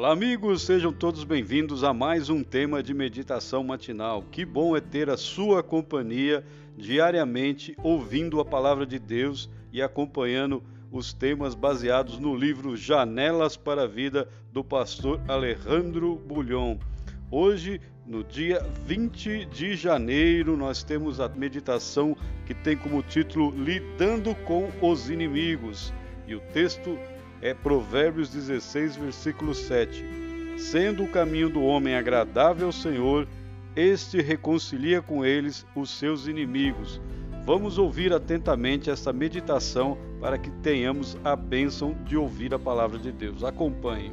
Olá, amigos, sejam todos bem-vindos a mais um tema de meditação matinal. Que bom é ter a sua companhia diariamente, ouvindo a palavra de Deus e acompanhando os temas baseados no livro Janelas para a Vida do pastor Alejandro Bulhon. Hoje, no dia 20 de janeiro, nós temos a meditação que tem como título Lidando com os Inimigos. E o texto é Provérbios 16, versículo 7. Sendo o caminho do homem agradável ao Senhor, este reconcilia com eles os seus inimigos. Vamos ouvir atentamente esta meditação para que tenhamos a bênção de ouvir a palavra de Deus. Acompanhe.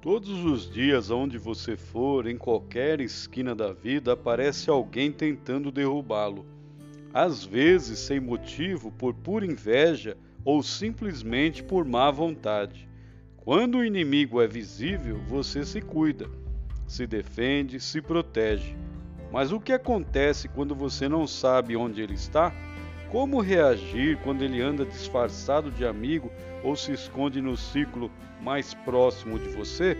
Todos os dias, onde você for, em qualquer esquina da vida, aparece alguém tentando derrubá-lo. Às vezes, sem motivo, por pura inveja ou simplesmente por má vontade. Quando o inimigo é visível, você se cuida, se defende, se protege. Mas o que acontece quando você não sabe onde ele está? Como reagir quando ele anda disfarçado de amigo ou se esconde no ciclo mais próximo de você?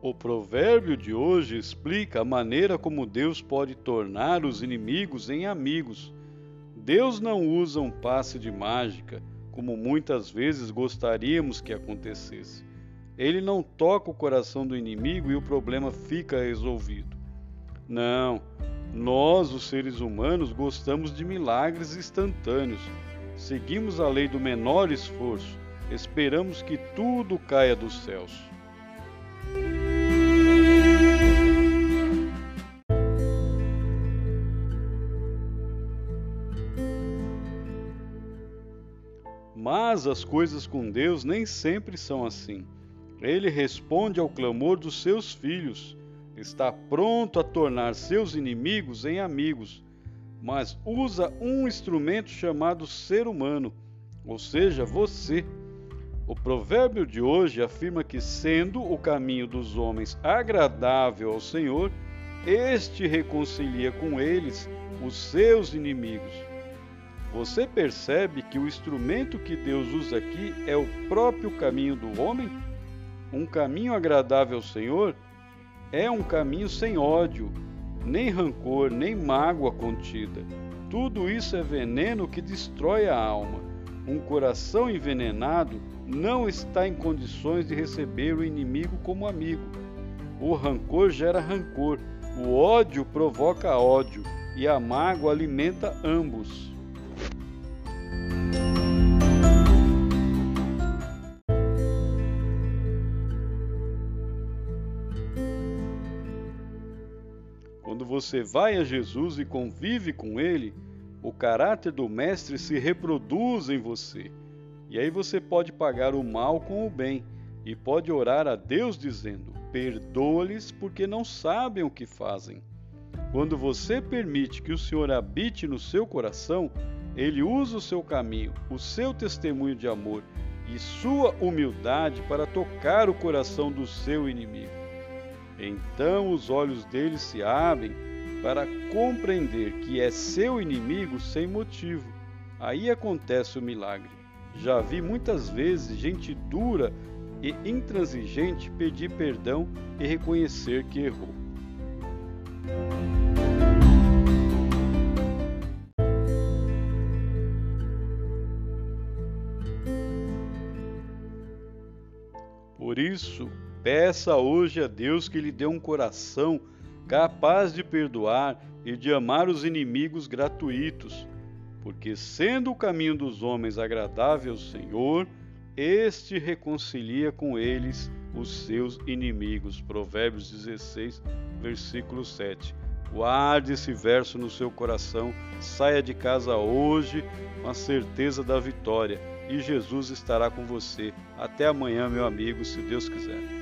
O provérbio de hoje explica a maneira como Deus pode tornar os inimigos em amigos. Deus não usa um passe de mágica como muitas vezes gostaríamos que acontecesse. Ele não toca o coração do inimigo e o problema fica resolvido. Não, nós, os seres humanos, gostamos de milagres instantâneos. Seguimos a lei do menor esforço, esperamos que tudo caia dos céus. Mas as coisas com Deus nem sempre são assim. Ele responde ao clamor dos seus filhos, está pronto a tornar seus inimigos em amigos, mas usa um instrumento chamado ser humano, ou seja, você. O provérbio de hoje afirma que, sendo o caminho dos homens agradável ao Senhor, este reconcilia com eles os seus inimigos. Você percebe que o instrumento que Deus usa aqui é o próprio caminho do homem? Um caminho agradável ao Senhor é um caminho sem ódio, nem rancor, nem mágoa contida. Tudo isso é veneno que destrói a alma. Um coração envenenado não está em condições de receber o inimigo como amigo. O rancor gera rancor, o ódio provoca ódio e a mágoa alimenta ambos. Você vai a Jesus e convive com Ele, o caráter do Mestre se reproduz em você. E aí você pode pagar o mal com o bem e pode orar a Deus dizendo: Perdoa-lhes porque não sabem o que fazem. Quando você permite que o Senhor habite no seu coração, ele usa o seu caminho, o seu testemunho de amor e sua humildade para tocar o coração do seu inimigo. Então os olhos dele se abrem para compreender que é seu inimigo sem motivo. Aí acontece o milagre. Já vi muitas vezes gente dura e intransigente pedir perdão e reconhecer que errou. Por isso, peça hoje a Deus que lhe dê um coração capaz de perdoar e de amar os inimigos gratuitos, porque sendo o caminho dos homens agradável ao Senhor, este reconcilia com eles os seus inimigos. Provérbios 16, versículo 7. Guarde esse verso no seu coração, saia de casa hoje com a certeza da vitória e Jesus estará com você. Até amanhã, meu amigo, se Deus quiser.